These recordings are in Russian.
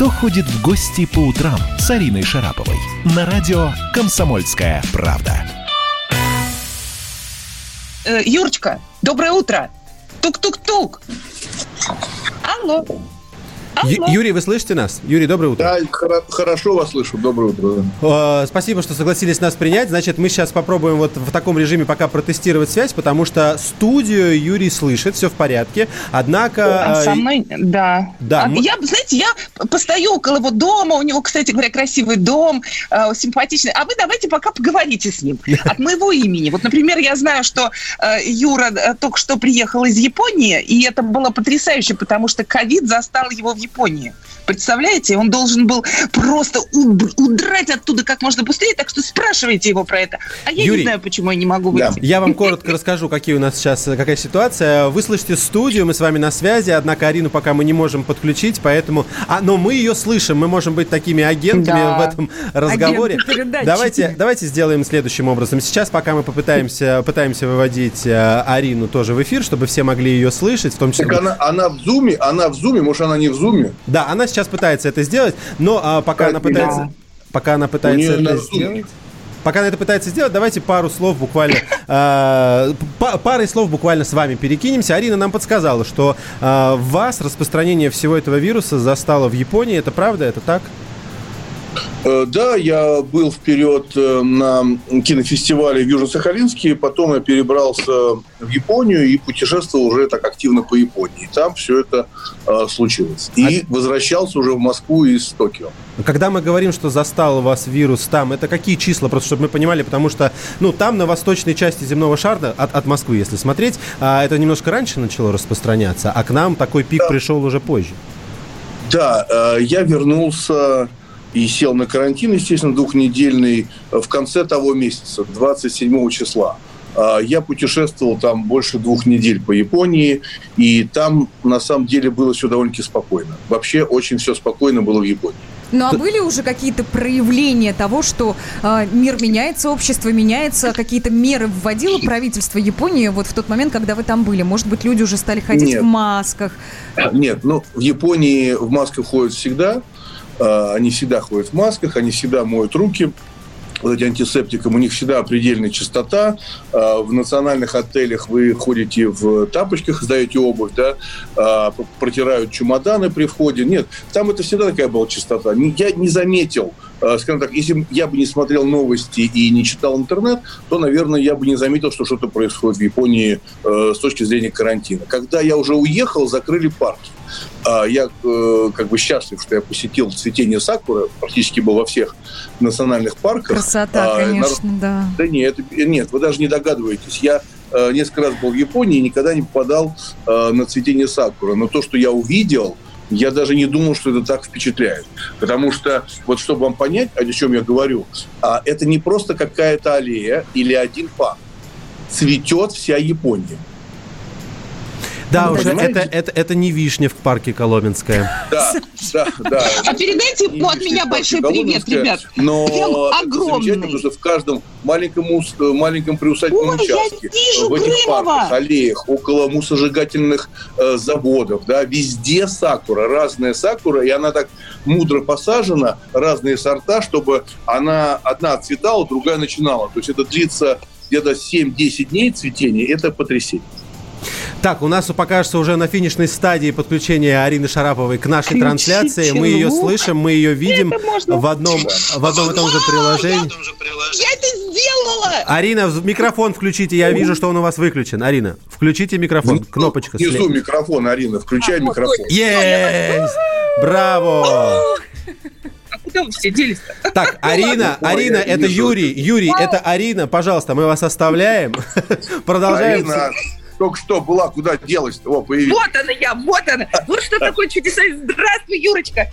«Кто ходит в гости по утрам» с Ариной Шараповой на радио «Комсомольская правда». Э, Юрочка, доброе утро. Тук-тук-тук. Алло. Ю- Юрий, вы слышите нас? Юрий, доброе утро. Да, хоро- хорошо вас слышу. Доброе утро. Э, Спасибо, что согласились нас принять. Значит, мы сейчас попробуем вот в таком режиме пока протестировать связь, потому что студию Юрий слышит, все в порядке. Однако... А э, со мной, да. да, А мы- Я, знаете, я постою около его дома, у него, кстати говоря, красивый дом, э, симпатичный. А вы давайте пока поговорите с ним от моего имени. Вот, например, я знаю, что э, Юра э, только что приехал из Японии, и это было потрясающе, потому что ковид застал его в Японии. Представляете, он должен был просто уб- удрать оттуда как можно быстрее, так что спрашивайте его про это. А я Юрий. не знаю, почему я не могу Да. выйти. Я вам коротко расскажу, какие у нас сейчас, какая ситуация. Вы слышите студию, мы с вами на связи, однако Арину пока мы не можем подключить, поэтому... А, но мы ее слышим, мы можем быть такими агентами Да. в этом разговоре. Давайте, давайте сделаем следующим образом. Сейчас, пока мы попытаемся пытаемся выводить э, Арину тоже в эфир, чтобы все могли ее слышать, в том числе... Так она, она в зуме, она в зуме, может, она не в зуме? Да, она сейчас пытается это сделать, но а, пока она Да. пытается, пока она пытается это сделать, пока она это пытается сделать, давайте пару слов буквально, э, па- парой слов буквально с вами перекинемся. Арина нам подсказала, что э, вас распространение всего этого вируса застало в Японии. Это правда? Это так? Э, Да, я был вперед э, на кинофестивале в Южно-Сахалинске, потом я перебрался в Японию и путешествовал уже так активно по Японии. Там все это э, случилось. И возвращался уже в Москву из Токио. Когда мы говорим, что застал вас вирус там, это какие числа, просто чтобы мы понимали, потому что, ну, там на восточной части земного шара, от, от Москвы, если смотреть, а, это немножко раньше начало распространяться, а к нам такой пик пришел уже позже. Да, э, я вернулся и сел на карантин, естественно, двухнедельный э, в конце того месяца, 27 числа. Э, Я путешествовал там больше двух недель по Японии, и там на самом деле было все довольно-таки спокойно. Вообще очень все спокойно было в Японии. Ну а были уже какие-то проявления того, что э, мир меняется, общество меняется, какие-то меры вводило правительство Японии вот в тот момент, когда вы там были? Может быть, люди уже стали ходить Нет. в масках? Нет, ну в Японии в масках ходят всегда. Э, Они всегда ходят в масках, они всегда моют руки. Вот эти антисептиком, у них всегда предельная чистота. Э, В национальных отелях вы ходите в тапочках, сдаете обувь, да, п- протирают чемоданы при входе. Нет, там это всегда такая была чистота. Не- Я не заметил, скажем так, если я бы не смотрел новости и не читал интернет, то, наверное, я бы не заметил, что что-то происходит в Японии э, с точки зрения карантина. Когда я уже уехал, закрыли парки. А Я э, как бы счастлив, что я посетил цветение сакуры, практически был во всех национальных парках. Красота, А, конечно, да. Да нет, это- нет, вы даже не догадываетесь. Я э, несколько раз был в Японии и никогда не попадал э, на цветение сакуры. Но то, что я увидел, я даже не думал, что это так впечатляет. Потому что, вот чтобы вам понять, о чем я говорю, а, это не просто какая-то аллея или один парк. Цветет вся Япония. Да, уже это, это, это не вишня в парке Коломенская. Да, да, да. А передайте ему от меня большой привет, ребят. Но огромный. потому что в каждом маленьком, э, маленьком приусадебном участке, вижу в этих парках, аллеях, около мусожигательных э, заводов, да, везде сакура, разная сакура, и она так мудро посажена, разные сорта, чтобы она одна отцветала, другая начинала. То есть это длится где-то 7-10 дней цветения, это потрясение. Так, у нас пока что уже на финишной стадии подключения Арины Шараповой к нашей Включите трансляции. Мы ее слышим, мы ее видим в одном, в одном и том же приложении. Я это сделала! Арина, микрофон включите, я вижу, что он у вас выключен. Арина, включите микрофон, кнопочка. Внизу слева. микрофон, Арина, включай А, микрофон. Есть! Браво! А куда вы все делись-то? Так, Арина, Ой, Арина, это. Юрий. Юрий, это Арина. Пожалуйста, мы вас оставляем. Продолжаем. Арина только что была, куда делась О, появилась. Вот она я, вот она. Вот что такое чудесное. Здравствуй, Юрочка.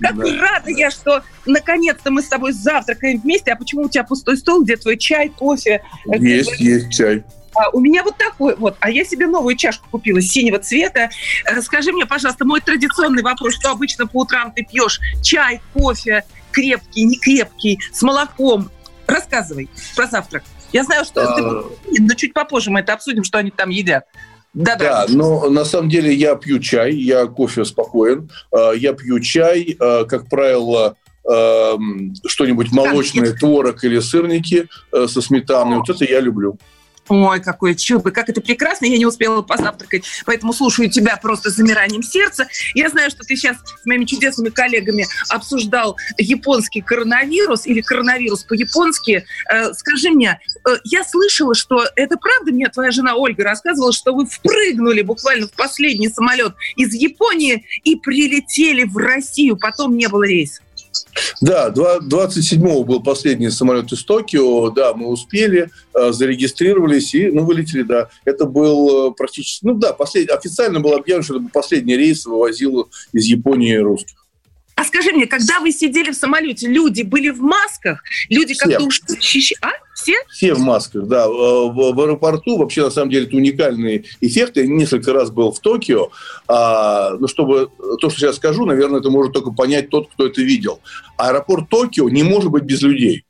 Как Да. рада я, что наконец-то мы с тобой завтракаем вместе. А почему у тебя пустой стол? Где твой чай, кофе? Есть, есть чай. А, у меня вот такой вот. А я себе новую чашку купила синего цвета. Э, Скажи мне, пожалуйста, мой традиционный вопрос, что обычно по утрам ты пьешь? Чай, кофе, крепкий, не крепкий, с молоком. Рассказывай про завтрак. Я знаю, что А. Но чуть попозже мы это обсудим, что они там едят. Да, да, но на самом деле я пью чай, я кофе спокоен, э, я пью чай, э, как правило, что-нибудь молочное, творог или сырники э, со сметаной. Вот это я люблю. Ой, какое чудо, как это прекрасно, я не успела позавтракать, поэтому слушаю тебя просто с замиранием сердца. Я знаю, что ты сейчас с моими чудесными коллегами обсуждал японский коронавирус или коронавирус по-японски. Э, скажи мне, э, я слышала, что это правда, мне твоя жена Ольга рассказывала, что вы впрыгнули буквально в последний самолет из Японии и прилетели в Россию, потом не было рейса. Да, 27-го был последний самолет из Токио, да, мы успели, э, зарегистрировались и, ну, вылетели, да. Это был э, практически, ну да, послед... официально было объявлено, что это был последний рейс вывозил из Японии русских. А скажи мне, когда вы сидели в самолете, люди были в масках? Люди как-то уж... А? Все? Все в масках, да. Э, в, в аэропорту вообще, на самом деле, это уникальный эффект. Я несколько раз был в Токио. А, ну, чтобы то, что сейчас скажу, наверное, это может только понять тот, кто это видел. Аэропорт Токио не может быть без людей.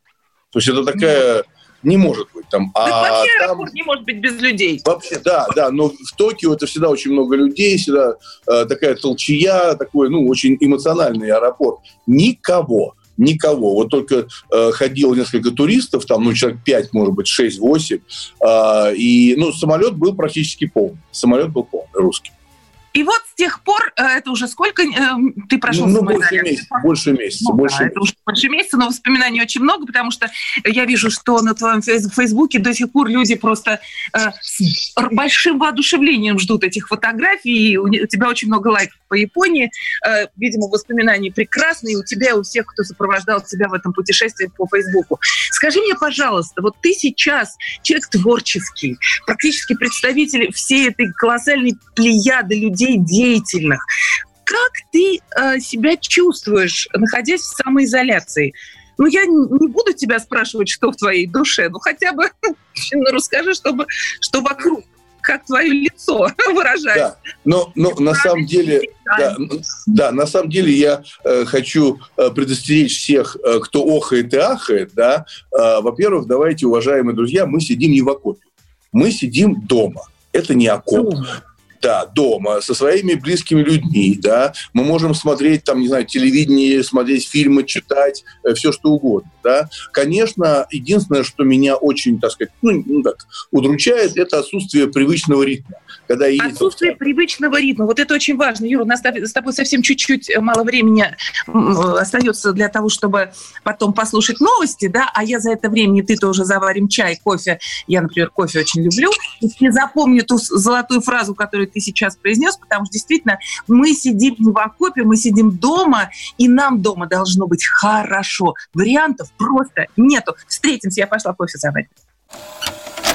То есть это такая не может быть там. Так а вообще там... аэропорт не может быть без людей. Вообще, да, да, но в Токио это всегда очень много людей, всегда э, такая толчья, такой, ну, очень эмоциональный аэропорт. Никого никого. Вот только э, ходило несколько туристов, там, ну, человек 5, может быть, 6-8, э, и, ну, самолет был практически полный. Самолет был полный, русский. И вот тех пор, э, это уже сколько э, ты прошел ну, больше месяца, больше месяца. Ну, больше да, месяца. это уже больше месяца, но воспоминаний очень много, потому что я вижу, что на твоем фейсбуке до сих пор люди просто э, с большим воодушевлением ждут этих фотографий, и у, тебя очень много лайков по Японии. Видимо, воспоминания прекрасные у тебя и у всех, кто сопровождал тебя в этом путешествии по Фейсбуку. Скажи мне, пожалуйста, вот ты сейчас человек творческий, практически представитель всей этой колоссальной плеяды людей, людей деятельных. Как ты э, себя чувствуешь, находясь в самоизоляции? Ну, я не буду тебя спрашивать, что в твоей душе, ну, хотя бы ну, расскажи, чтобы, что вокруг как твое лицо выражается. Да, но, но на самом деле, да, да, на самом деле я э, хочу э, предостеречь всех, э, кто охает и ахает, да. Э, во-первых, давайте, уважаемые друзья, мы сидим не в окопе, мы сидим дома. Это не окоп да, дома, со своими близкими людьми, да, мы можем смотреть, там, не знаю, телевидение, смотреть фильмы, читать, э, все что угодно, да. Конечно, единственное, что меня очень, так сказать, ну, ну так, удручает, это отсутствие привычного ритма. Когда отсутствие привычного ритма, вот это очень важно. Юра, у нас с тобой совсем чуть-чуть э, мало времени остается для того, чтобы потом послушать новости, да, а я за это время, ты тоже заварим чай, кофе. Я, например, кофе очень люблю. И запомню ту золотую фразу, которую ты сейчас произнес, потому что действительно мы сидим не в окопе, мы сидим дома, и нам дома должно быть хорошо. Вариантов просто нету. Встретимся, я пошла кофе заварить.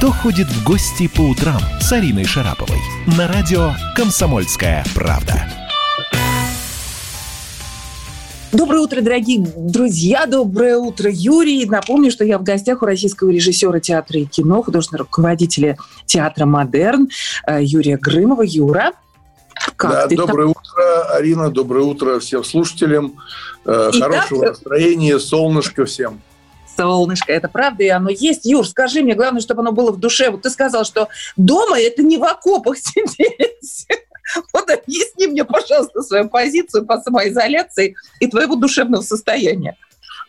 Кто ходит в гости по утрам с Ариной Шараповой? На радио «Комсомольская правда». Доброе утро, дорогие друзья, доброе утро, Юрий. Напомню, что я в гостях у российского режиссера театра и кино, художественного руководителя театра «Модерн» э, Юрия Грымова. Юра, как да, ты доброе там? утро, Арина, доброе утро всем слушателям. Э, Итак, Хорошего настроения, солнышко всем солнышко, это правда, и оно есть. Юр, скажи мне, главное, чтобы оно было в душе. Вот ты сказал, что дома это не в окопах сидеть. Вот объясни мне, пожалуйста, свою позицию по самоизоляции и твоего душевного состояния.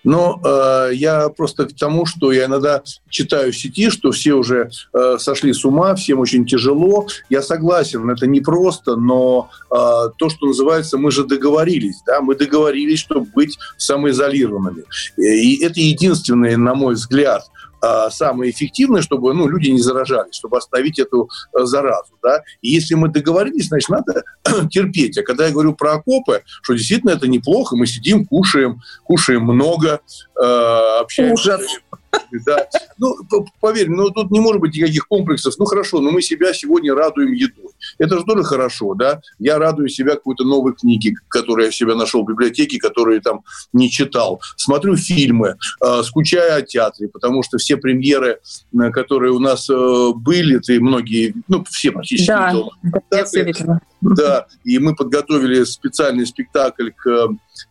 Но э, я просто к тому, что я иногда читаю в сети, что все уже э, сошли с ума, всем очень тяжело. Я согласен, это непросто, но э, то, что называется, мы же договорились, да, мы договорились, чтобы быть самоизолированными. И это единственное, на мой взгляд, самое эффективное, чтобы ну, люди не заражались, чтобы остановить эту э, заразу. Да? И если мы договорились, значит, надо терпеть. А когда я говорю про окопы, что действительно это неплохо, мы сидим, кушаем, кушаем много, э, общаемся. Ужас. Да. Ну, поверь, ну тут не может быть никаких комплексов. Ну хорошо, но мы себя сегодня радуем едой. Это же тоже хорошо, да? Я радую себя какой-то новой книге, которую я себя нашел в библиотеке, которую там не читал. Смотрю фильмы, э, скучаю о театре, потому что все премьеры, э, которые у нас э, были, ты многие, ну все практически да, да, я все Да, и мы подготовили специальный спектакль к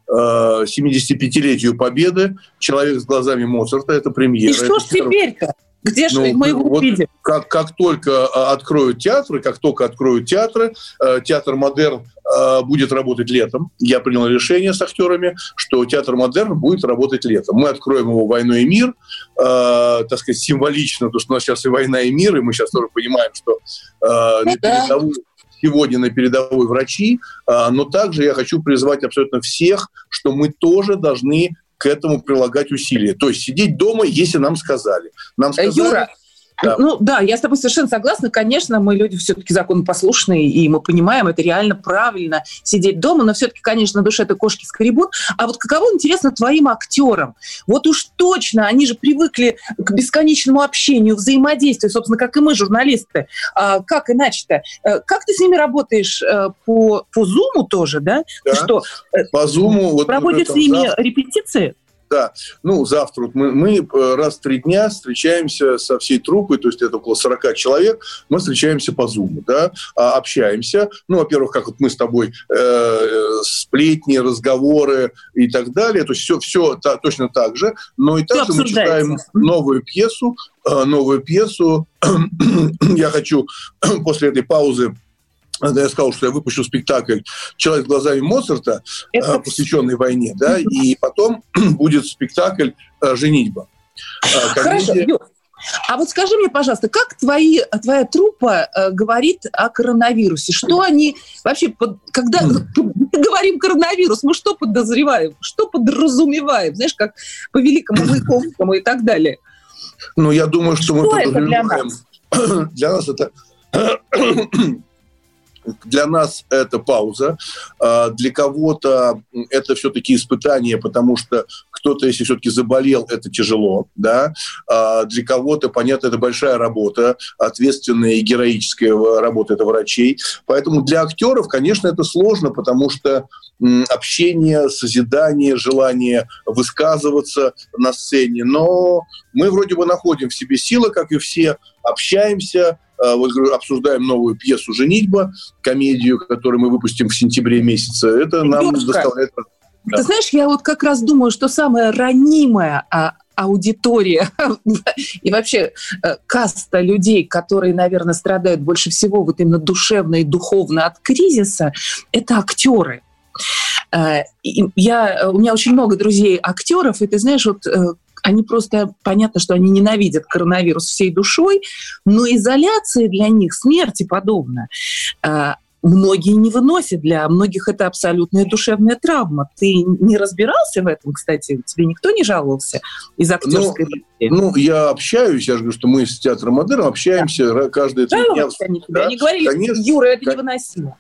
75-летию Победы. «Человек с глазами Моцарта» — это премьера. И что ж теперь-то? Где же ну, мы его вот увидим? Как, как только а, откроют театры, как только откроют театры, э, театр «Модерн» э, будет работать летом. Я принял решение с актерами, что театр «Модерн» будет работать летом. Мы откроем его «Войну и мир», э, так сказать, символично, потому что у нас сейчас и «Война и мир», и мы сейчас тоже понимаем, что э, на передовую сегодня на передовой врачи, а, но также я хочу призвать абсолютно всех, что мы тоже должны к этому прилагать усилия. То есть сидеть дома, если нам сказали. Нам сказали, Юра, да. Ну да, я с тобой совершенно согласна. Конечно, мы люди все-таки законопослушные, и мы понимаем, это реально правильно сидеть дома, но все-таки, конечно, на душе это кошки скребут. А вот каково, интересно, твоим актерам? Вот уж точно, они же привыкли к бесконечному общению, взаимодействию, собственно, как и мы, журналисты. А, как иначе-то? Э, как ты с ними работаешь э, по, по Зуму тоже, да? Да, что, э, по Зуму. Вот, проводишь с ними завтра. репетиции? Да, ну, завтра вот мы, мы э, раз в три дня встречаемся со всей труппой, то есть это около 40 человек, мы встречаемся по Zoom, да, а, общаемся. Ну, во-первых, как вот мы с тобой, э, сплетни, разговоры и так далее, то есть все, все та, точно так же, но и также мы читаем новую пьесу, э, новую пьесу. Я хочу после этой паузы когда я сказал, что я выпущу спектакль «Человек с глазами Моцарта», Это... посвященный войне, да, и потом будет спектакль «Женитьба». Хорошо, Юр, а вот скажи мне, пожалуйста, как твои, твоя труппа э, говорит о коронавирусе? Что они вообще, под, когда мы говорим коронавирус, мы что подозреваем, что подразумеваем? Знаешь, как по Великому Маяковскому и так далее. Ну, я думаю, что, что мы подразумеваем... Для нас? для нас это для нас это пауза, а, для кого-то это все-таки испытание, потому что кто-то, если все-таки заболел, это тяжело, да, а, для кого-то, понятно, это большая работа, ответственная и героическая работа это врачей, поэтому для актеров, конечно, это сложно, потому что общение, созидание, желание высказываться на сцене, но мы вроде бы находим в себе силы, как и все, общаемся, вот обсуждаем новую пьесу «Женитьба», комедию, которую мы выпустим в сентябре месяце. Это нам Юрка, доставляет... Да. Ты знаешь, я вот как раз думаю, что самая ранимая а, аудитория и вообще э, каста людей, которые, наверное, страдают больше всего вот именно душевно и духовно от кризиса, это актеры. Э, я, у меня очень много друзей актеров, и ты знаешь, вот э, они просто, понятно, что они ненавидят коронавирус всей душой, но изоляция для них смерти подобна. А, многие не выносят, для многих это абсолютная душевная травма. Ты не разбирался в этом, кстати? Тебе никто не жаловался из актерской ну, ну, я общаюсь, я же говорю, что мы с театром Модерн общаемся да. каждые три дня. Они, да? они говорили, Конечно, Юра, это невыносимо.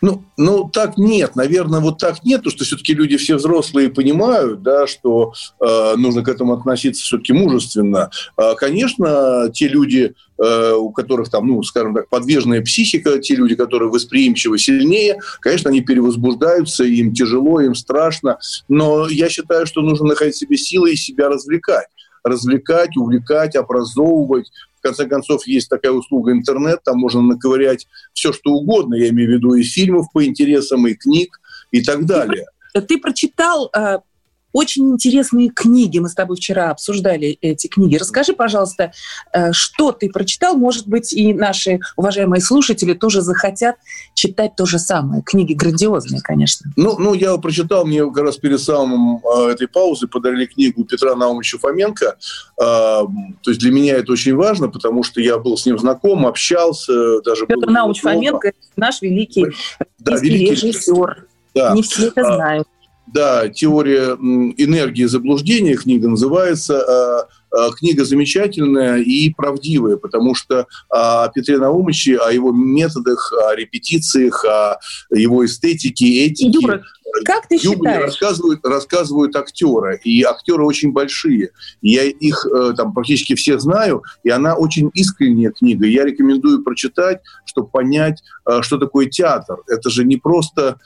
Ну, ну, так нет, наверное, вот так нет, потому что все-таки люди все взрослые понимают, да, что э, нужно к этому относиться все-таки мужественно. Э, конечно, те люди, э, у которых там, ну, скажем так, подвижная психика, те люди, которые восприимчивы сильнее, конечно, они перевозбуждаются, им тяжело, им страшно, но я считаю, что нужно находить себе силы и себя развлекать развлекать, увлекать, образовывать, в конце концов, есть такая услуга интернет, там можно наковырять все, что угодно. Я имею в виду и фильмов по интересам, и книг, и так далее. Ты, прочитал э, очень интересные книги. Мы с тобой вчера обсуждали эти книги. Расскажи, пожалуйста, э, что ты прочитал? Может быть, и наши уважаемые слушатели тоже захотят читать то же самое. Книги грандиозные, конечно. Ну, ну я прочитал, мне как раз перед самым э, этой паузы подарили книгу Петра Наумовича Фоменко. Э, то есть для меня это очень важно, потому что я был с ним знаком, общался, даже Петр Наумович Фоменко – наш великий, да, великий режиссер. Да. Не все это а, знают. Да, теория энергии заблуждения книга называется. А, а, книга замечательная и правдивая, потому что о Петре Наумовиче, о его методах, о репетициях, о его эстетике, этике. Юра, как ты считаешь? Рассказывают, рассказывают актеры, и актеры очень большие. Я их э, там практически все знаю, и она очень искренняя книга. Я рекомендую прочитать, чтобы понять, э, что такое театр. Это же не просто,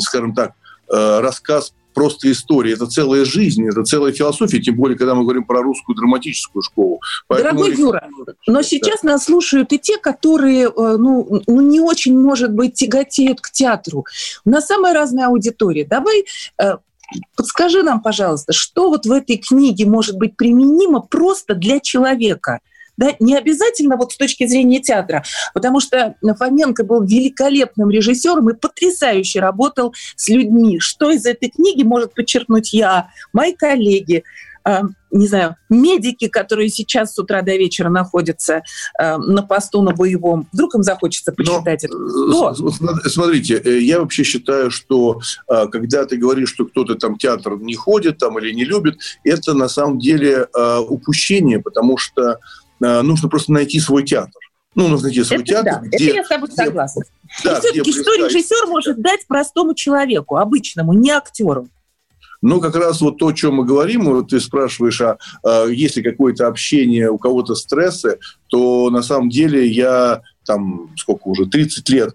скажем так, рассказ просто истории. Это целая жизнь, это целая философия, тем более, когда мы говорим про русскую драматическую школу. Поэтому Дорогой Юра, но сейчас да. нас слушают и те, которые э, ну, ну, не очень, может быть, тяготеют к театру. У нас самая разная аудитория. Давай э, подскажи нам, пожалуйста, что вот в этой книге может быть применимо просто для человека – да, не обязательно вот с точки зрения театра, потому что Фоменко был великолепным режиссером и потрясающе работал с людьми. Что из этой книги может подчеркнуть я, мои коллеги, э, не знаю, медики, которые сейчас с утра до вечера находятся э, на посту на боевом, вдруг им захочется почитать Но, это. Что? Смотрите, э, я вообще считаю, что э, когда ты говоришь, что кто-то там театр не ходит там или не любит, это на самом деле э, упущение, потому что Э, нужно просто найти свой театр. Ну, нужно найти свой это театр. Да, где, это я с тобой согласна. Да, все-таки что режиссер может дать простому человеку, обычному, не актеру? Но как раз вот то, о чем мы говорим, вот ты спрашиваешь, а, а если какое-то общение, у кого-то стрессы, то на самом деле я там, сколько уже, 30 лет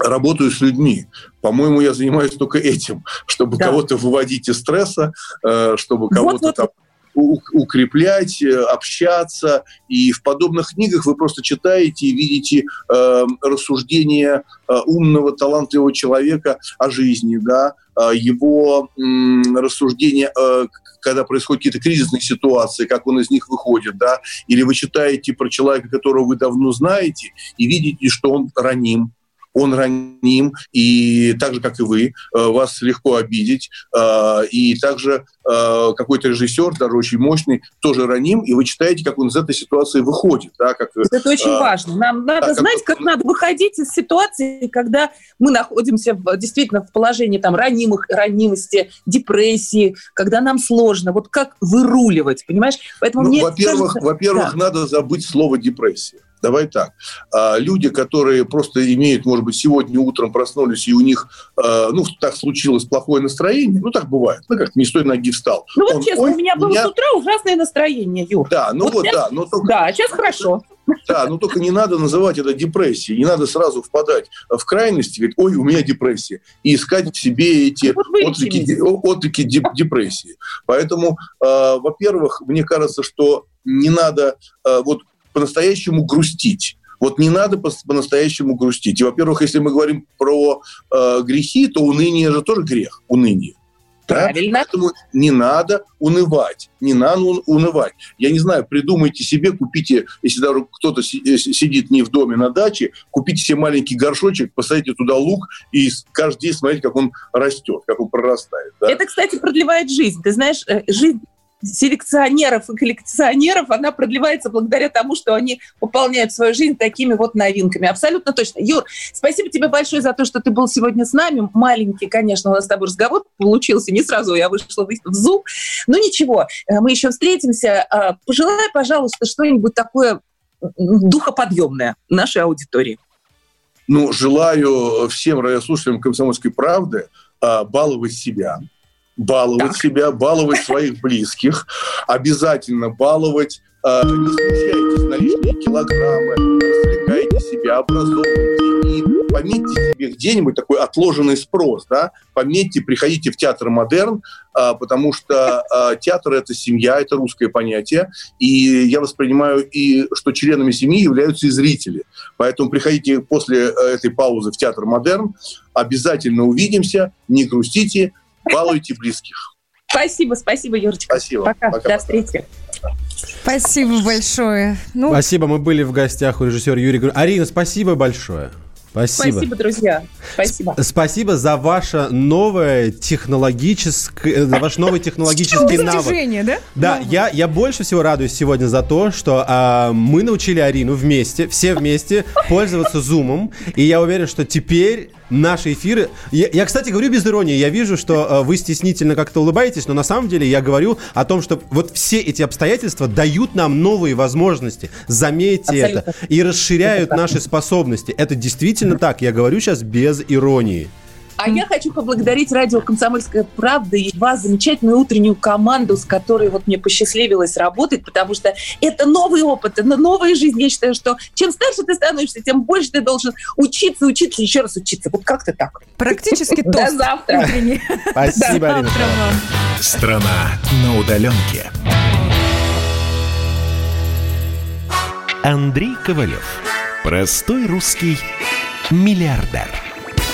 работаю с людьми. По-моему, я занимаюсь только этим, чтобы да. кого-то выводить из стресса, э, чтобы кого-то вот, вот, там укреплять, э, общаться. И в подобных книгах вы просто читаете и видите э, рассуждения умного, талантливого человека о жизни, да, э, его э, рассуждения, э, когда происходят какие-то кризисные ситуации, как он из них выходит, да, или вы читаете про человека, которого вы давно знаете, и видите, что он раним, он раним, и так же, как и вы, э, вас легко обидеть. Э, и также э, какой-то режиссер, даже очень мощный, тоже раним, и вы читаете, как он из этой ситуации выходит. Да, как, Это очень а, важно. Нам надо да, знать, как, как надо выходить из ситуации, когда мы находимся в, действительно в положении там, ранимых, ранимости, депрессии, когда нам сложно. Вот как выруливать, понимаешь? Поэтому ну, мне во-первых, кажется... во-первых, да. надо забыть слово депрессия. Давай так. А, люди, которые просто имеют, может быть, сегодня утром проснулись, и у них, а, ну, так случилось плохое настроение, ну, так бывает, ну, как не с той ноги встал. Ну, вот Он, честно, у меня было меня... с утра ужасное настроение, Юр. Да, ну вот, вот сейчас... да. Но только... Да, сейчас хорошо. Да, но только не надо называть это депрессией. Не надо сразу впадать в крайности, говорить, ой, у меня депрессия. И искать в себе эти ну, вот отлики, отлики депрессии. Поэтому, э, во-первых, мне кажется, что не надо э, вот по-настоящему грустить. Вот не надо по-настоящему грустить. И, во-первых, если мы говорим про э, грехи, то уныние же тоже грех, уныние. Да? Правильно. Поэтому не надо унывать, не надо унывать. Я не знаю, придумайте себе, купите, если даже кто-то э, сидит не в доме на даче, купите себе маленький горшочек, посадите туда лук и каждый день смотрите, как он растет, как он прорастает. Да? Это, кстати, продлевает жизнь. Ты знаешь, э, жизнь селекционеров и коллекционеров, она продлевается благодаря тому, что они пополняют свою жизнь такими вот новинками. Абсолютно точно. Юр, спасибо тебе большое за то, что ты был сегодня с нами. Маленький, конечно, у нас с тобой разговор получился. Не сразу я вышла в Zoom. Но ничего, э, мы еще встретимся. А, пожелай, пожалуйста, что-нибудь такое духоподъемное нашей аудитории. Ну, желаю всем радиослушателям «Комсомольской правды» а, баловать себя, баловать так. себя, баловать своих близких, обязательно баловать, э, не смущайтесь на лишние килограммы, развлекайте себя, образовывайте и пометьте себе где-нибудь такой отложенный спрос, да, пометьте, приходите в театр «Модерн», э, потому что э, театр – это семья, это русское понятие, и я воспринимаю, и что членами семьи являются и зрители. Поэтому приходите после этой паузы в театр «Модерн», обязательно увидимся, не грустите, балуйте близких. Спасибо, спасибо, Юрочка. Спасибо. Пока, Пока, до пока. встречи. Спасибо большое. Ну, Спасибо, мы были в гостях у режиссера Юрия Грю- Арина, спасибо большое. Спасибо. Спасибо, друзья. Спасибо. Спасибо за ваше новое технологическое, за ваш новый технологический навык. достижение, да? Да, я, я больше всего радуюсь сегодня за то, что а, мы научили Арину вместе, все вместе пользоваться зумом. И я уверен, что теперь наши эфиры... Я, я, кстати, говорю без иронии. Я вижу, что а, вы стеснительно как-то улыбаетесь, но на самом деле я говорю о том, что вот все эти обстоятельства дают нам новые возможности. Заметьте Абсолютно. это. И расширяют Это наши способности. Это действительно так. Я говорю сейчас без иронии. А я хочу поблагодарить радио «Комсомольская правда» и вас, замечательную утреннюю команду, с которой вот мне посчастливилось работать, потому что это новый опыт, это новая жизнь. Я считаю, что чем старше ты становишься, тем больше ты должен учиться, учиться, еще раз учиться. Вот как-то так. Практически До завтра. Спасибо, Арина. Страна на удаленке. Андрей Ковалев. Простой русский миллиардер.